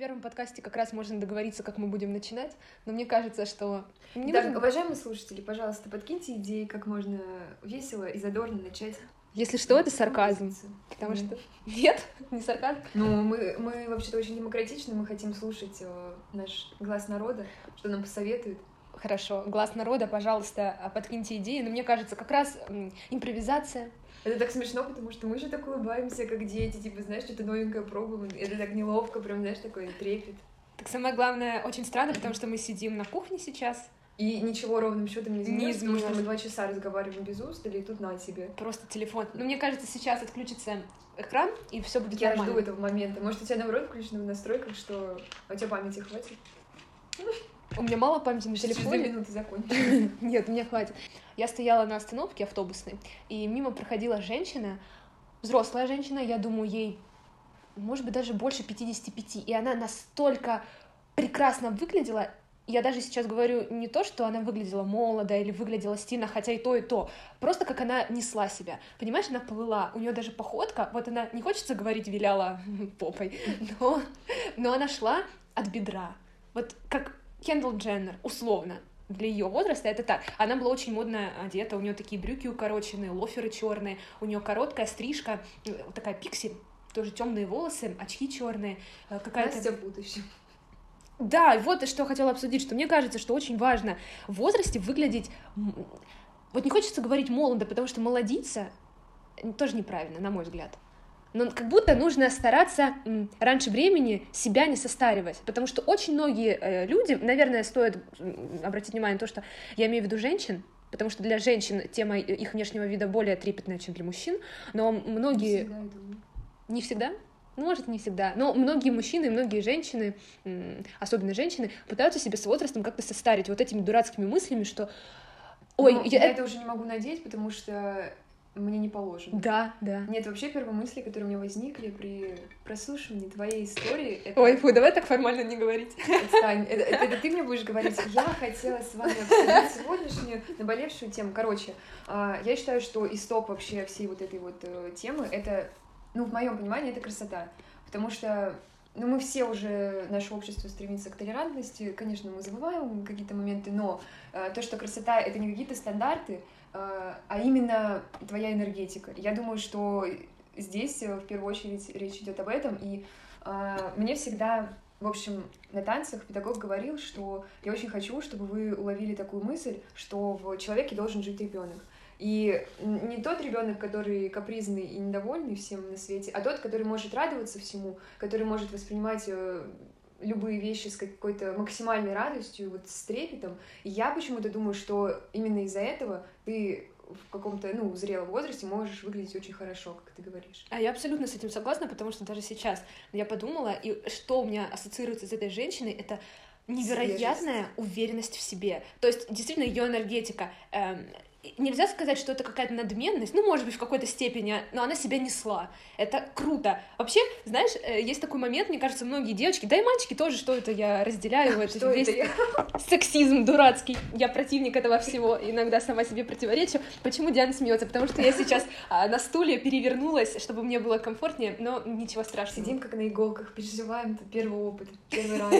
первом подкасте как раз можно договориться, как мы будем начинать, но мне кажется, что... Не так, нужно... уважаемые слушатели, пожалуйста, подкиньте идеи, как можно весело и задорно начать. Если что, это сарказм. Потому что... Нет, не сарказм. Ну, мы, мы вообще-то очень демократичны, мы хотим слушать э, наш глаз народа, что нам посоветуют. Хорошо, глаз народа, пожалуйста, а подкиньте идеи. Но мне кажется, как раз импровизация, это так смешно, потому что мы же так улыбаемся, как дети, типа, знаешь, что-то новенькое пробуем. Это так неловко, прям, знаешь, такой трепет. Так самое главное, очень странно, потому что мы сидим на кухне сейчас. И ничего ровным счетом не изменилось, не изменилось. потому что мы два часа разговариваем без устали, и тут на тебе. Просто телефон. Ну, мне кажется, сейчас отключится экран, и все будет Я нормально. жду этого момента. Может, у тебя, наоборот, включено в настройках, что у тебя памяти хватит? У меня мало памяти на телефоне. Через минуты закончим. Нет, мне хватит. Я стояла на остановке автобусной, и мимо проходила женщина, взрослая женщина, я думаю, ей, может быть, даже больше 55, и она настолько прекрасно выглядела, я даже сейчас говорю не то, что она выглядела молодо или выглядела стильно, хотя и то, и то. Просто как она несла себя. Понимаешь, она плыла. У нее даже походка, вот она, не хочется говорить, виляла попой, но, но она шла от бедра. Вот как Кендалл Дженнер, условно, для ее возраста это так. Она была очень модно одета, у нее такие брюки укороченные, лоферы черные, у нее короткая стрижка, э, такая пиксель, тоже темные волосы, очки черные, э, какая-то. Настя в будущем. Да, вот что хотела обсудить, что мне кажется, что очень важно в возрасте выглядеть... Вот не хочется говорить молодо, потому что молодиться тоже неправильно, на мой взгляд но как будто нужно стараться раньше времени себя не состаривать, потому что очень многие э, люди, наверное, стоит обратить внимание на то, что я имею в виду женщин, потому что для женщин тема их внешнего вида более трепетная, чем для мужчин, но многие... Не всегда, не всегда? Ну, может, не всегда. Но многие мужчины, многие женщины, особенно женщины, пытаются себя с возрастом как-то состарить вот этими дурацкими мыслями, что Ой, ну, я, я это уже не могу надеть, потому что мне не положено. Да, да. Нет, вообще первые мысли, которые у меня возникли при прослушивании твоей истории... Это... Ой, фу, давай так формально не говорить. Отстань, это, это, это ты мне будешь говорить. Я хотела с вами обсудить сегодняшнюю наболевшую тему. Короче, а, я считаю, что исток вообще всей вот этой вот э, темы, это, ну, в моем понимании, это красота. Потому что ну, мы все уже, наше общество стремится к толерантности, конечно, мы забываем какие-то моменты, но э, то, что красота — это не какие-то стандарты, э, а именно твоя энергетика. Я думаю, что здесь э, в первую очередь речь идет об этом, и э, мне всегда в общем, на танцах педагог говорил, что я очень хочу, чтобы вы уловили такую мысль, что в человеке должен жить ребенок. И не тот ребенок, который капризный и недовольный всем на свете, а тот, который может радоваться всему, который может воспринимать э, любые вещи с какой-то максимальной радостью, вот с трепетом. И я почему-то думаю, что именно из-за этого ты в каком-то, ну, зрелом возрасте можешь выглядеть очень хорошо, как ты говоришь. А я абсолютно с этим согласна, потому что даже сейчас я подумала, и что у меня ассоциируется с этой женщиной, это невероятная Свежесть. уверенность в себе. То есть, действительно, ее энергетика. Эм, нельзя сказать, что это какая-то надменность, ну, может быть, в какой-то степени, но она себя несла. Это круто. Вообще, знаешь, э, есть такой момент, мне кажется, многие девочки, да и мальчики тоже, что это я разделяю, это что весь это сексизм дурацкий. Я противник этого всего, иногда сама себе противоречу. Почему Диана смеется? Потому что я сейчас а, на стуле перевернулась, чтобы мне было комфортнее, но ничего страшного. Сидим как на иголках, переживаем, это первый опыт, первый раз,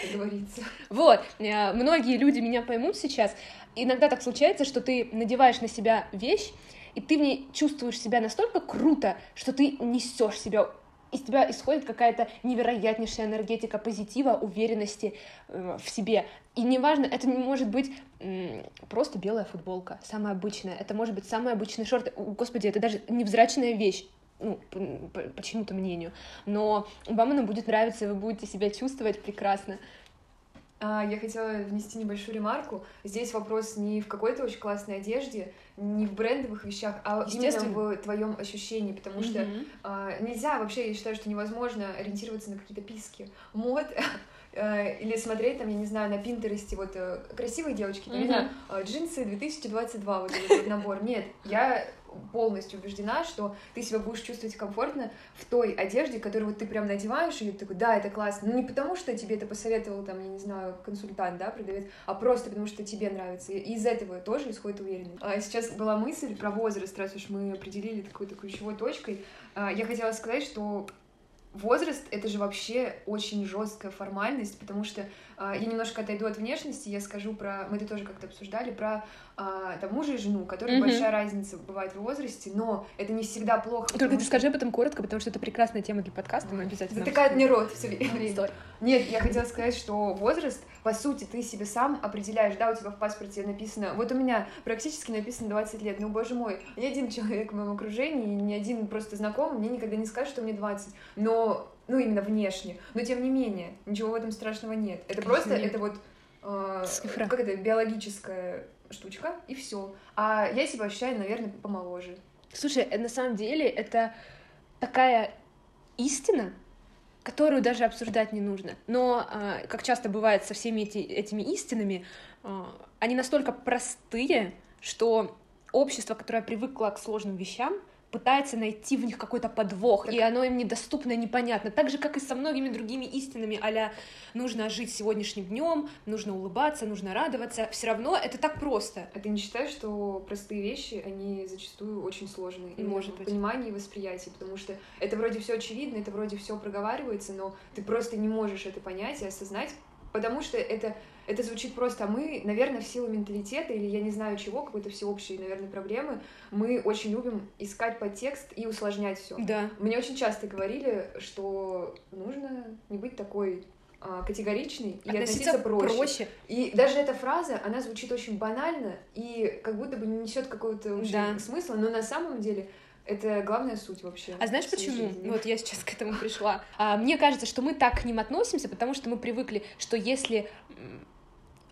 как говорится. Вот, э, многие люди меня поймут сейчас, иногда так случается, что ты надеваешь на себя вещь, и ты в ней чувствуешь себя настолько круто, что ты несешь себя из тебя исходит какая-то невероятнейшая энергетика позитива, уверенности э, в себе. И неважно, это не может быть э, просто белая футболка, самая обычная. Это может быть самые обычные шорты. Господи, это даже невзрачная вещь ну, по, чьему-то мнению. Но вам она будет нравиться, вы будете себя чувствовать прекрасно. А, я хотела внести небольшую ремарку. Здесь вопрос не в какой-то очень классной одежде, не в брендовых вещах, а именно в твоем ощущении, потому mm-hmm. что а, нельзя вообще, я считаю, что невозможно ориентироваться на какие-то писки. Мод э, или смотреть там, я не знаю, на Пинтересте, вот э, красивые девочки, mm-hmm. знаю, э, джинсы 2022, вот этот набор. Нет, я полностью убеждена, что ты себя будешь чувствовать комфортно в той одежде, которую вот ты прям надеваешь, и ты такой, да, это классно. Ну, не потому, что тебе это посоветовал, там, я не знаю, консультант, да, продавец, а просто потому, что тебе нравится. И из этого тоже исходит уверенность. А сейчас была мысль про возраст, раз уж мы определили какой-то ключевой точкой. А, я хотела сказать, что возраст это же вообще очень жесткая формальность, потому что а, я немножко отойду от внешности, я скажу про, мы это тоже как-то обсуждали, про а, там мужа и жену, у которых mm-hmm. большая разница бывает в возрасте, но это не всегда плохо. Только ты что... скажи об этом коротко, потому что это прекрасная тема для подкаста, мы обязательно. Затыкает мне рот все время. Нет, я хотела сказать, что возраст, по сути, ты себе сам определяешь, да, у тебя в паспорте написано, вот у меня практически написано 20 лет, ну, боже мой, ни один человек в моем окружении, ни один просто знакомый мне никогда не скажет, что мне 20, но ну, именно внешне. Но тем не менее, ничего в этом страшного нет. Это Конечно просто, нет. это вот э, как это, биологическая штучка, и все. А я себя ощущаю, наверное, помоложе. Слушай, э, на самом деле это такая истина, которую даже обсуждать не нужно. Но, э, как часто бывает со всеми эти, этими истинами, э, они настолько простые, что общество, которое привыкло к сложным вещам, пытается найти в них какой-то подвох, так... и оно им недоступно, непонятно. Так же, как и со многими другими истинами, а нужно жить сегодняшним днем, нужно улыбаться, нужно радоваться. Все равно это так просто. А ты не считаешь, что простые вещи, они зачастую очень сложные? Может быть. Понимание и восприятие, потому что это вроде все очевидно, это вроде все проговаривается, но ты просто не можешь это понять и осознать, потому что это это звучит просто, а мы, наверное, в силу менталитета или я не знаю чего, какой-то всеобщей, наверное, проблемы, мы очень любим искать подтекст и усложнять все. Да. Мне очень часто говорили, что нужно не быть такой а, категоричный и относиться, относиться проще. проще. И даже эта фраза, она звучит очень банально и как будто бы не несет какого-то да. смысла, но на самом деле это главная суть вообще. А знаешь почему? Жизни. Вот я сейчас к этому пришла. А, мне кажется, что мы так к ним относимся, потому что мы привыкли, что если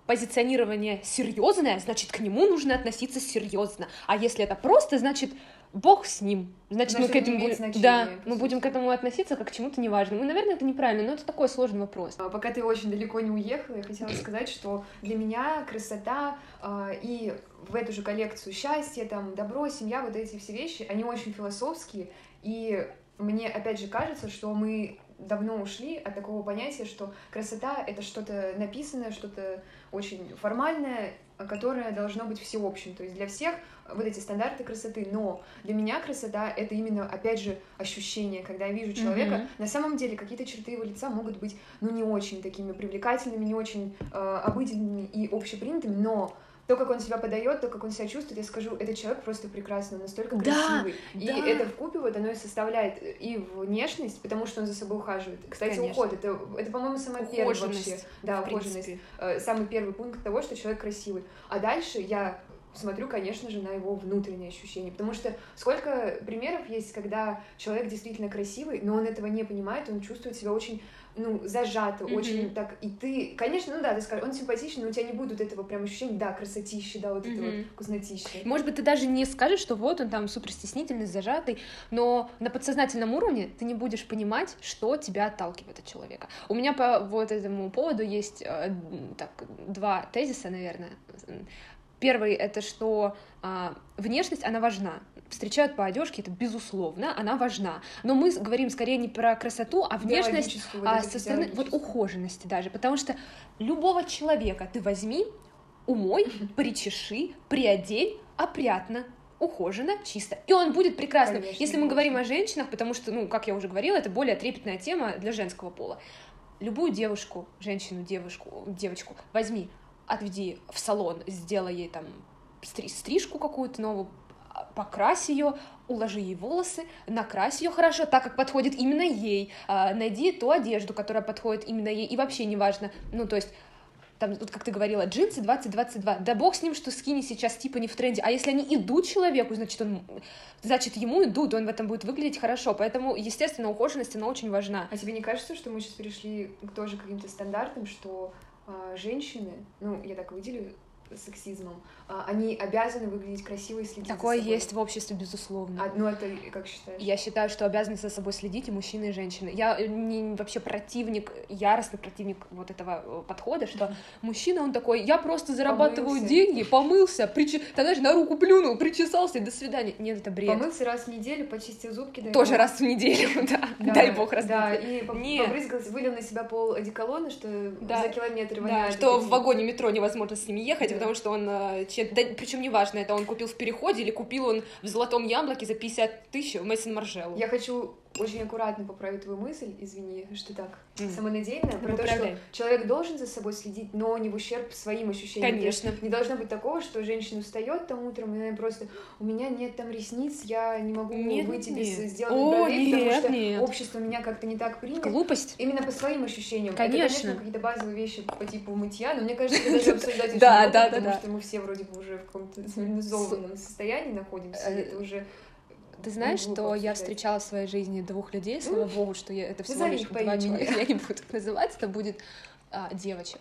позиционирование серьезное, значит, к нему нужно относиться серьезно. А если это просто, значит, Бог с ним. Значит, значит мы к этому будем, да, мы будем к этому относиться как к чему-то неважному. Ну, наверное, это неправильно, но это такой сложный вопрос. А, пока ты очень далеко не уехала, я хотела сказать, что для меня красота э, и в эту же коллекцию счастье, там, добро, семья, вот эти все вещи, они очень философские, и мне, опять же, кажется, что мы давно ушли от такого понятия, что красота — это что-то написанное, что-то очень формальное, которое должно быть всеобщим. То есть для всех вот эти стандарты красоты. Но для меня красота — это именно, опять же, ощущение, когда я вижу человека. Mm-hmm. На самом деле какие-то черты его лица могут быть, ну, не очень такими привлекательными, не очень э, обыденными и общепринятыми, но то, как он себя подает, то, как он себя чувствует, я скажу, этот человек просто прекрасный, он настолько красивый. Да, и да. это в купе вот оно и составляет и внешность, потому что он за собой ухаживает. Кстати, Конечно. уход это, это по-моему, самое первое вообще. Да, ухоженность. Э, самый первый пункт того, что человек красивый. А дальше я смотрю, конечно же, на его внутренние ощущения. Потому что сколько примеров есть, когда человек действительно красивый, но он этого не понимает, он чувствует себя очень ну, зажато, mm-hmm. очень так, и ты, конечно, ну да, ты скажешь, он симпатичный, но у тебя не будет этого прям ощущения, да, красотища, да, вот mm-hmm. это вот вкуснотища. Может быть, ты даже не скажешь, что вот он там супер стеснительный, зажатый, но на подсознательном уровне ты не будешь понимать, что тебя отталкивает от человека. У меня по вот этому поводу есть э, так, два тезиса, наверное. Первый — это что а, внешность, она важна. Встречают по одежке, это безусловно, она важна. Но мы говорим скорее не про красоту, а внешность, а со стороны вот ухоженности даже. Потому что любого человека ты возьми, умой, причеши, приодень, опрятно, ухоженно, чисто. И он будет прекрасным. Конечно, Если мы говорим о женщинах, потому что, ну, как я уже говорила, это более трепетная тема для женского пола. Любую девушку, женщину, девушку, девочку возьми, отведи в салон, сделай ей там стрижку какую-то новую, покрась ее, уложи ей волосы, накрась ее хорошо, так как подходит именно ей, а, найди ту одежду, которая подходит именно ей, и вообще неважно, ну, то есть там, вот как ты говорила, джинсы 2022, да бог с ним, что скини сейчас типа не в тренде, а если они идут человеку, значит, он, значит, ему идут, он в этом будет выглядеть хорошо, поэтому, естественно, ухоженность, она очень важна. А тебе не кажется, что мы сейчас перешли к тоже каким-то стандартам, что э, женщины, ну, я так выделю сексизмом, а, они обязаны выглядеть красиво и следить Такое за собой. есть в обществе, безусловно. А, ну, это как считаешь? Я считаю, что обязаны за собой следить и мужчины, и женщины. Я э, не вообще противник, яростный противник вот этого э, подхода, что мужчина, он такой, я просто зарабатываю помылся. деньги, помылся, прич... там, знаешь, на руку плюнул, причесался, и до свидания. Нет, это бред. Помылся раз в неделю, почистил зубки. Дай Тоже бог. раз в неделю, да. Дай бог раз Да, и побрызгался, вылил на себя пол одеколона, что за километр воняет. что в вагоне метро невозможно с ними ехать, потому что он э, да, причем неважно, это он купил в переходе или купил он в Золотом Яблоке за 50 тысяч в Мэйсон Маржеллу. Я хочу очень аккуратно поправить твою мысль, извини, что так М. самонадеянно, про то, Поправляй. что человек должен за собой следить, но не в ущерб своим ощущениям. То Конечно. Не должно быть такого, что женщина встает там утром, и она просто у меня нет там ресниц, я не могу Нет, выйти нет. без сделать О, бровей, потому нет, что нет. общество меня как-то не так принято. Глупость. Именно по своим ощущениям. Конечно. Это, конечно, какие-то базовые вещи по типу мытья, но мне кажется, это даже обсуждать Да, да, да, потому что мы все вроде бы уже в каком-то цивилизованном состоянии находимся, Э, это уже... Ты знаешь, что я встречала в своей жизни двух людей, слава богу, что я, это всего лишь два человека, я не буду их называть, это будет а, девочек.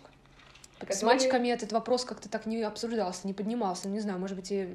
С мальчиками этот вопрос как-то так не обсуждался, не поднимался, не знаю, может быть, и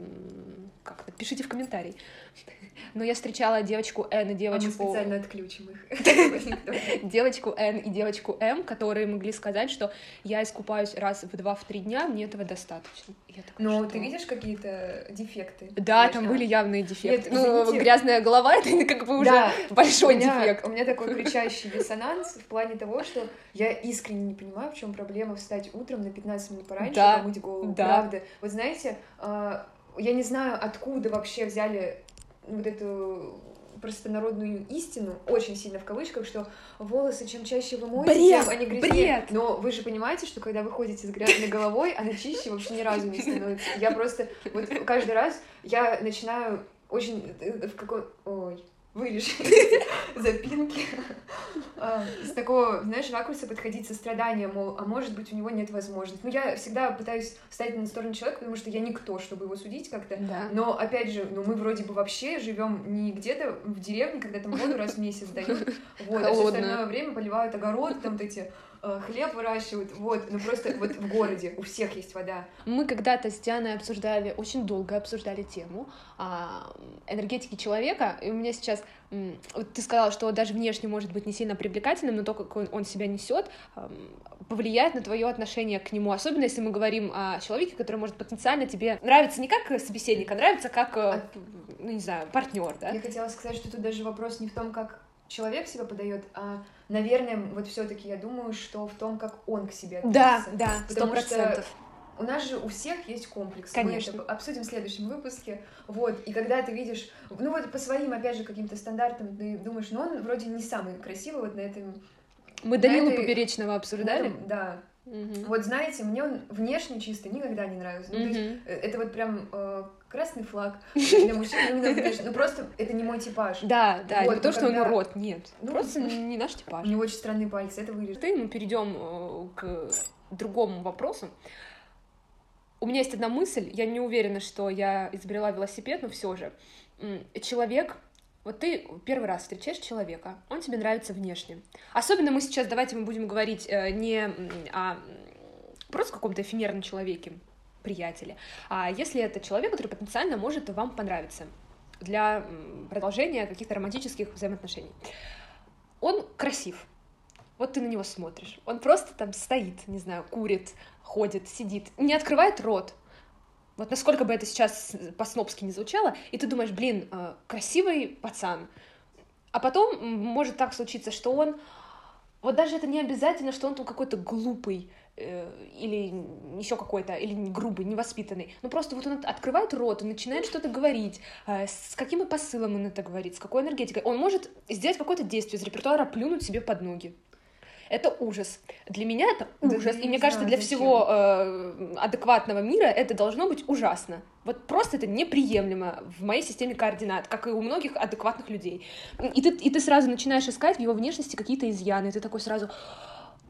как-то пишите в комментарий. Но я встречала девочку Н и А мы девочку специально отключим их. девочку Н и девочку М, которые могли сказать, что я искупаюсь раз в два-в три дня, мне этого достаточно. Что? ты видишь какие-то дефекты? Да, там Конечно. были явные дефекты. Нет, ну, извините. грязная голова — это как бы уже Да, большой у меня, дефект. У меня такой кричащий диссонанс в плане того, что я искренне не понимаю, в чем проблема встать утром на 15 минут пораньше, Да, помыть голову. да. Правда. Вот знаете, а, я не знаю, откуда вообще взяли вот эту простонародную истину, очень сильно в кавычках, что волосы чем чаще вы моете, Бред, тем они грязнее. бред. Но вы же понимаете, что когда вы ходите с грязной головой, она чище вообще ни разу не становится. Я просто вот каждый раз я начинаю очень э, в какой... Ой, вырежь запинки. А, С такого, знаешь, ракурса подходить со страданием, мол, а может быть, у него нет возможности. Ну, я всегда пытаюсь встать на сторону человека, потому что я никто, чтобы его судить как-то. Да. Но, опять же, ну, мы вроде бы вообще живем не где-то в деревне, когда там воду раз в месяц дают, вот, а все остальное время поливают огород, там вот эти хлеб выращивают, вот, ну просто вот в городе у всех есть вода. Мы когда-то с Дианой обсуждали, очень долго обсуждали тему а, энергетики человека, и у меня сейчас, вот ты сказала, что даже внешне может быть не сильно привлекательным, но то, как он, он себя несет, повлияет на твое отношение к нему, особенно если мы говорим о человеке, который может потенциально тебе нравиться не как собеседник, а нравится как, э, ну не знаю, партнер, да? Я хотела сказать, что тут даже вопрос не в том, как человек себя подает, а, наверное, вот все-таки я думаю, что в том, как он к себе Да, относится. да, сто Потому что процентов. У нас же у всех есть комплекс. Конечно. Мы это обсудим в следующем выпуске. Вот. И когда ты видишь, ну вот по своим, опять же, каким-то стандартам, ты думаешь, ну он вроде не самый красивый вот на этом. Мы Данилу этой- Поперечного на обсуждали. этом- да. Мгм. Вот знаете, мне он внешне чисто никогда не нравился. Ну, то есть, э, это вот прям э, красный флаг для мужчин. именно внешне. Ну просто это не мой типаж. Да, да, Вот, не то, что он когда- урод, нет. Ну, Просто не наш У типаж. него очень странные пальцы, это вырежет. Ты, мы перейдем э, к другому вопросу. У меня есть одна мысль, я не уверена, что я изобрела велосипед, но все же. Человек, вот ты первый раз встречаешь человека, он тебе нравится внешне. Особенно мы сейчас, давайте мы будем говорить э, не о м, просто каком-то эфемерном человеке, приятеле, а если это человек, который потенциально может вам понравиться для продолжения каких-то романтических взаимоотношений. Он красив, вот ты на него смотришь. Он просто там стоит, не знаю, курит, ходит, сидит, не открывает рот. Вот насколько бы это сейчас по-снопски не звучало, и ты думаешь, блин, э, красивый пацан. А потом может так случиться, что он... Вот даже это не обязательно, что он там какой-то глупый э, или еще какой-то, или грубый, невоспитанный. Ну просто вот он от- открывает рот, он начинает что-то говорить, э, с каким и посылом он это говорит, с какой энергетикой. Он может сделать какое-то действие из репертуара, плюнуть себе под ноги. Это ужас. Для меня это Да ужас. я и не мне кажется, знаю, для зачем. всего э, адекватного мира это должно быть ужасно. Вот просто это неприемлемо в моей системе координат, как и у многих адекватных людей. И ты, и ты сразу начинаешь искать в его внешности какие-то изъяны. И ты такой сразу,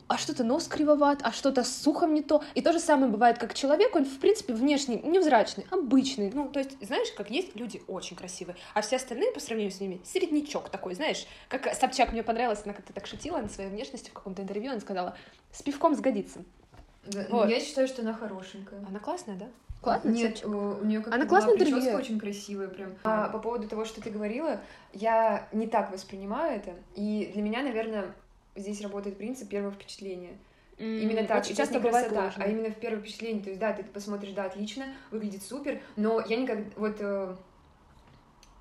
а что-то нос кривоват, а что-то с ухом не то. И то же самое бывает, как человек, он, в принципе, внешне невзрачный, обычный. Ну, то есть, знаешь, как есть люди очень красивые, а все остальные, по сравнению с ними, середнячок такой, знаешь. Как Собчак мне понравилась, она как-то так шутила на своей внешности в каком-то интервью, она сказала, с пивком сгодится. Да, Вот. Я считаю, что она хорошенькая. Она классная, да? Классная, Нет, Собчак? у нее как Она классная прическа очень красивая прям. А по поводу того, что ты говорила, я не так воспринимаю это, и для меня, наверное, здесь работает принцип первого впечатления. Именно так. Очень часто бывает красота, ложно. а именно в первое впечатление. То есть, да, ты посмотришь, да, отлично, выглядит супер, но я никогда... Вот... э,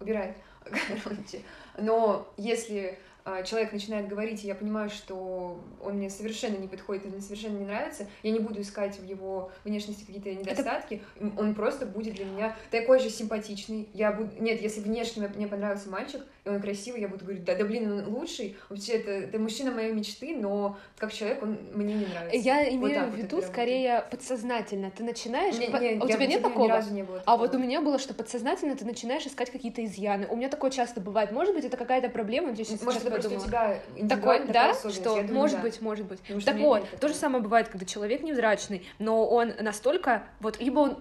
убирай. Короче. Но если а, человек начинает говорить, и я понимаю, что он мне совершенно не подходит, и мне совершенно не нравится, я не буду искать в его внешности какие-то недостатки, это... он просто будет для меня такой же симпатичный. Я буду... Нет, если внешне мне понравился мальчик, и он красивый, я буду говорить, да, да блин, он лучший, вообще это, это мужчина моей мечты, но как человек он мне не нравится. Я имею вот в виду скорее работает. подсознательно. Ты начинаешь... Не, не, а у тебя нет такого? Ни разу не было такого. А вот у меня было, что подсознательно ты начинаешь искать какие-то изъяны. У меня такое часто бывает. Может быть, это какая-то проблема, здесь Может, это просто у тебя такой, да, что думаю, может да. быть, может быть. так вот, то же самое бывает, когда человек невзрачный, но он настолько вот либо он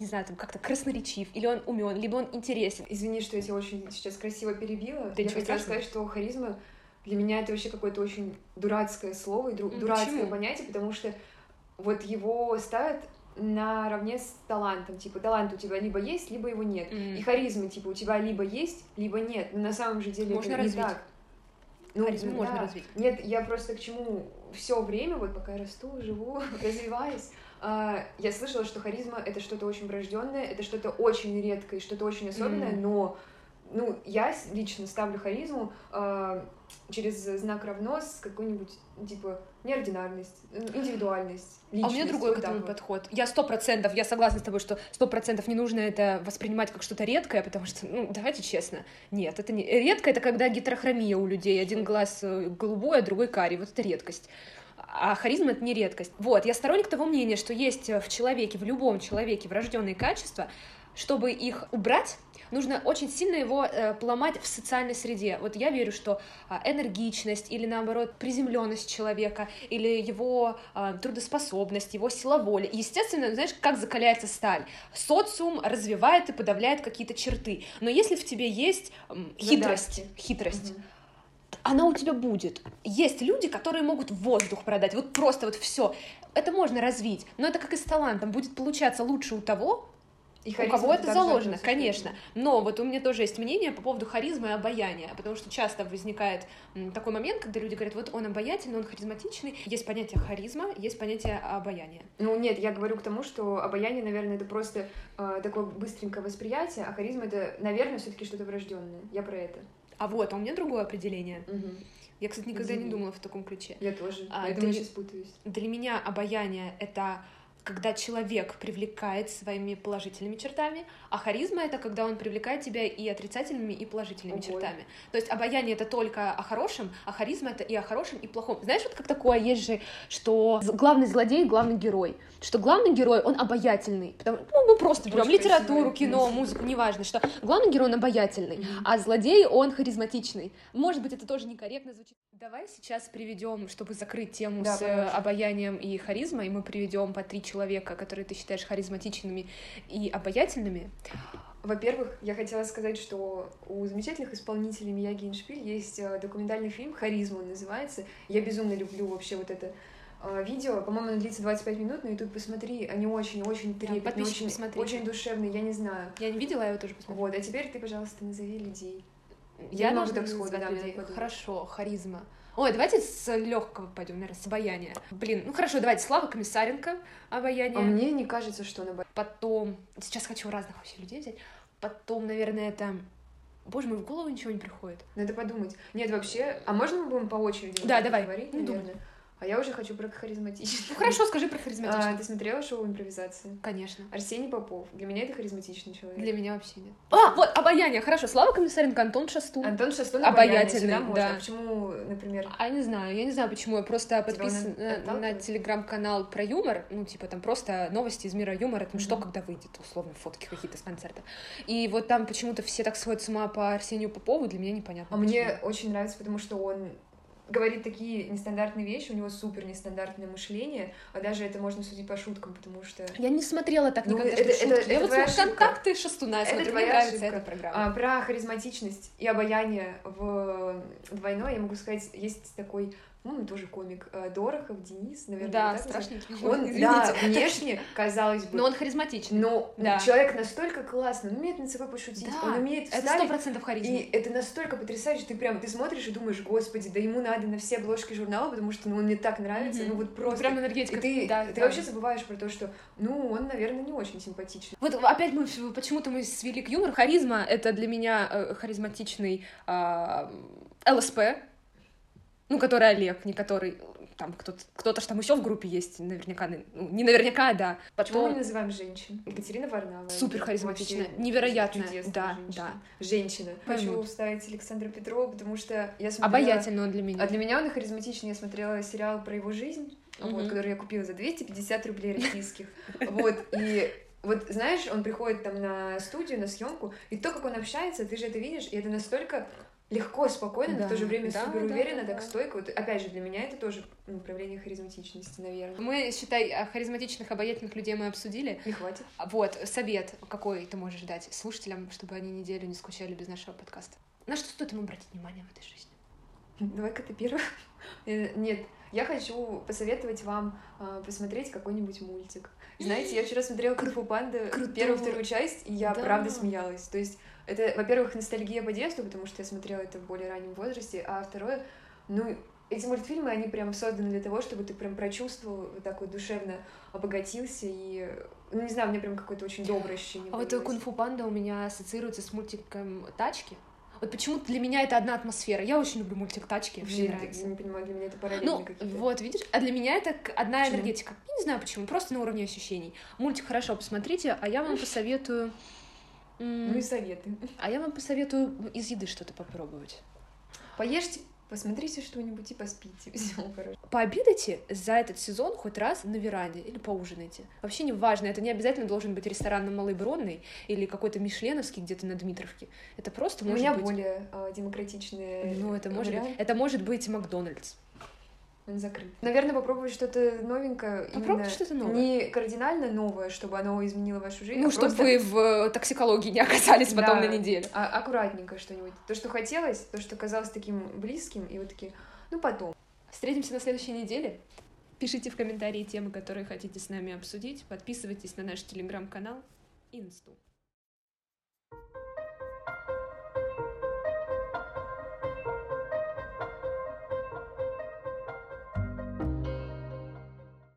не знаю, там как-то красноречив, или он умен, либо он интересен. Извини, что я тебя очень сейчас красиво перебила. Да я хотела сказать, что харизма для меня это вообще какое-то очень дурацкое слово и дурацкое Почему? понятие, потому что вот его ставят наравне с талантом. Типа, талант у тебя либо есть, либо его нет. Mm-hmm. И харизма, типа, у тебя либо есть, либо нет. Но на самом же деле можно это развить. не так. Ну, харизму да. можно развить. Нет, я просто к чему все время, вот пока я расту, живу, развиваюсь, я слышала, что харизма это что-то очень врожденное, это что-то очень редкое, что-то очень особенное, mm. но ну, я лично ставлю харизму э, через знак равно с какой-нибудь, типа, неординарность, индивидуальность, личность. А у меня другой вот вот. подход. Я сто процентов, я согласна с тобой, что сто процентов не нужно это воспринимать как что-то редкое, потому что, ну, давайте честно, нет, это не... Редко это когда гетерохромия у людей, один глаз э, голубой, а другой карий, вот это редкость а харизма это не редкость. Вот, я сторонник того мнения, что есть в человеке, в любом человеке врожденные качества, чтобы их убрать, нужно очень сильно его э, поломать в социальной среде. Вот я верю, что э, энергичность или наоборот приземленность человека или его э, трудоспособность, его сила воли. естественно, знаешь, как закаляется сталь. Социум развивает и подавляет какие-то черты. Но если в тебе есть э, хитрость, Задачки. хитрость, угу она у тебя будет. Есть люди, которые могут воздух продать, вот просто вот все. Это можно развить, но это как и с талантом, будет получаться лучше у того, и у кого это заложено, конечно. Но вот у меня тоже есть мнение по поводу харизмы и обаяния, потому что часто возникает такой момент, когда люди говорят, вот он обаятельный, он харизматичный. Есть понятие харизма, есть понятие обаяния. Ну нет, я говорю к тому, что обаяние, наверное, это просто э, такое быстренькое восприятие, а харизма это, наверное, все-таки что-то врожденное. Я про это. А вот, а у меня другое определение. Угу. Я, кстати, никогда Извини. не думала в таком ключе. Я тоже, а, поэтому для, я сейчас путаюсь. Для меня обаяние — это когда человек привлекает своими положительными чертами, а харизма — это когда он привлекает тебя и отрицательными, и положительными Ого. чертами. То есть обаяние — это только о хорошем, а харизма — это и о хорошем, и плохом. Знаешь, вот как такое есть же, что главный злодей — главный герой. Что главный герой, он обаятельный. Потому, ну, мы просто берем литературу, кино, музыку, неважно, что главный герой, он обаятельный, mm-hmm. а злодей, он харизматичный. Может быть, это тоже некорректно звучит. Давай сейчас приведем, чтобы закрыть тему да, с пожалуйста. обаянием и харизмой, мы приведем по три человека, которые ты считаешь харизматичными и обаятельными. Во-первых, я хотела сказать, что у замечательных исполнителей Мияги Иншпиль есть э, документальный фильм «Харизма» он называется. Я безумно люблю вообще вот это э, видео. По-моему, оно длится 25 минут, на YouTube посмотри. Они очень-очень трепетные, очень, очень душевные, я не знаю. Я не видела, я его тоже посмотрела. Вот, а теперь ты, пожалуйста, назови людей. Я, я не могу так сходу, да, людей. Хорошо, харизма. Ой, давайте с легкого пойдем, наверное, с обаяния. Блин, ну хорошо, давайте Слава Комиссаренко, обаяние. А мне не кажется, что она Потом, сейчас хочу разных вообще людей взять. Потом, наверное, это Боже мой, в голову ничего не приходит. Надо подумать. Нет, вообще... А можно мы будем по очереди да, давай. говорить, наверное? Думай. А я уже хочу про харизматичность. Ну хорошо, скажи про харизматичность. А, ты смотрела шоу импровизации? Конечно. Арсений Попов. Для меня это харизматичный человек. Для меня вообще нет. А, вот, обаяние, хорошо. Слава Комиссаренко, Антон Шастун. Антон Шастун обаятельный, да. А почему, например? А не знаю, я не знаю, почему. Я просто подписан на, на телеграм-канал про юмор. Ну, типа, там просто новости из мира юмора, там mm-hmm. что когда выйдет, условно, фотки какие-то с концерта. И вот там почему-то все так сходят с ума по Арсению Попову, для меня непонятно. А почему. мне очень нравится, потому что он говорит такие нестандартные вещи, у него супер нестандартное мышление, а даже это можно судить по шуткам, потому что... Я не смотрела так ну, никогда, это, это, это, Я вот смотрю контакты Шастуна, это смотрю, мне нравится ошибка. эта программа. А, про харизматичность и обаяние в двойной я могу сказать, есть такой ну, тоже комик, э, Дорохов, Денис, наверное. Да, страшненький. Он, да, внешне, казалось бы. Но он харизматичный. Но да. человек настолько классный, он умеет на собой пошутить, да, он умеет вставить. это сто процентов харизма. И это настолько потрясающе, ты прям, ты смотришь и думаешь, господи, да ему надо на все обложки журнала, потому что, ну, он мне так нравится, mm-hmm. ну, вот просто. прям энергетика. И ты, да, ты да. вообще забываешь про то, что, ну, он, наверное, не очень симпатичный. Вот опять мы, почему-то мы свели к юмору. Харизма — это для меня э, харизматичный э, ЛСП, ну, который Олег, не который там кто-то, кто-то ж там еще в группе есть, наверняка, ну, не наверняка, да. Потом... Почему мы называем женщин? Екатерина Варнава. Супер харизматичная, невероятная, да, женщина. да. Женщина. Хочу вставить Александра Петрова, потому что я смотрела... Обаятельный он для меня. А для меня он харизматичный. Я смотрела сериал про его жизнь, mm-hmm. вот, который я купила за 250 рублей российских. Вот, и вот знаешь, он приходит там на студию, на съемку, и то, как он общается, ты же это видишь, и это настолько легко, спокойно, да, но в то же время да, супер уверенно, да, да, так да. стойко. Вот, опять же, для меня это тоже направление харизматичности, наверное. Мы, считай, харизматичных, обаятельных людей мы обсудили. Не хватит. Вот, совет какой ты можешь дать слушателям, чтобы они неделю не скучали без нашего подкаста? На что стоит им обратить внимание в этой жизни? Давай-ка ты первый. Э, нет, я хочу посоветовать вам э, посмотреть какой-нибудь мультик. Знаете, я вчера смотрела Кунг-фу Панда первую вторую часть, и я да. правда смеялась. То есть это, во-первых, ностальгия по детству, потому что я смотрела это в более раннем возрасте, а второе, ну, эти мультфильмы, они прям созданы для того, чтобы ты прям прочувствовал, вот так вот душевно обогатился и, ну, не знаю, мне прям какое-то очень доброе ощущение. А вот кунг-фу панда у меня ассоциируется с мультиком «Тачки», вот почему-то для меня это одна атмосфера. Я очень люблю мультик «Тачки», мне нравится. Я не понимаю, для меня это параллельно ну, какие-то. вот, видишь, а для меня это одна почему? энергетика. Я не знаю почему, просто на уровне ощущений. Мультик хорошо посмотрите, а я вам посоветую ну и советы. А я вам посоветую из еды что-то попробовать. Поешьте, посмотрите что-нибудь и поспите. Все хорошо. Пообедайте за этот сезон хоть раз на веранде или поужинайте. Вообще не важно, это не обязательно должен быть ресторан на Малой Бронной или какой-то Мишленовский где-то на Дмитровке. Это просто может быть... У меня более э, демократичные Ну, это может, быть, это может быть Макдональдс. Он закрыт. Наверное, попробовать что-то новенькое. Попробуйте что-то новое. Не кардинально новое, чтобы оно изменило вашу жизнь. Ну, а чтобы просто... вы в э, токсикологии не оказались потом да, на неделю. А аккуратненько что-нибудь. То, что хотелось, то, что казалось таким близким, и вот такие, ну потом. Встретимся на следующей неделе. Пишите в комментарии темы, которые хотите с нами обсудить. Подписывайтесь на наш телеграм-канал и инсту.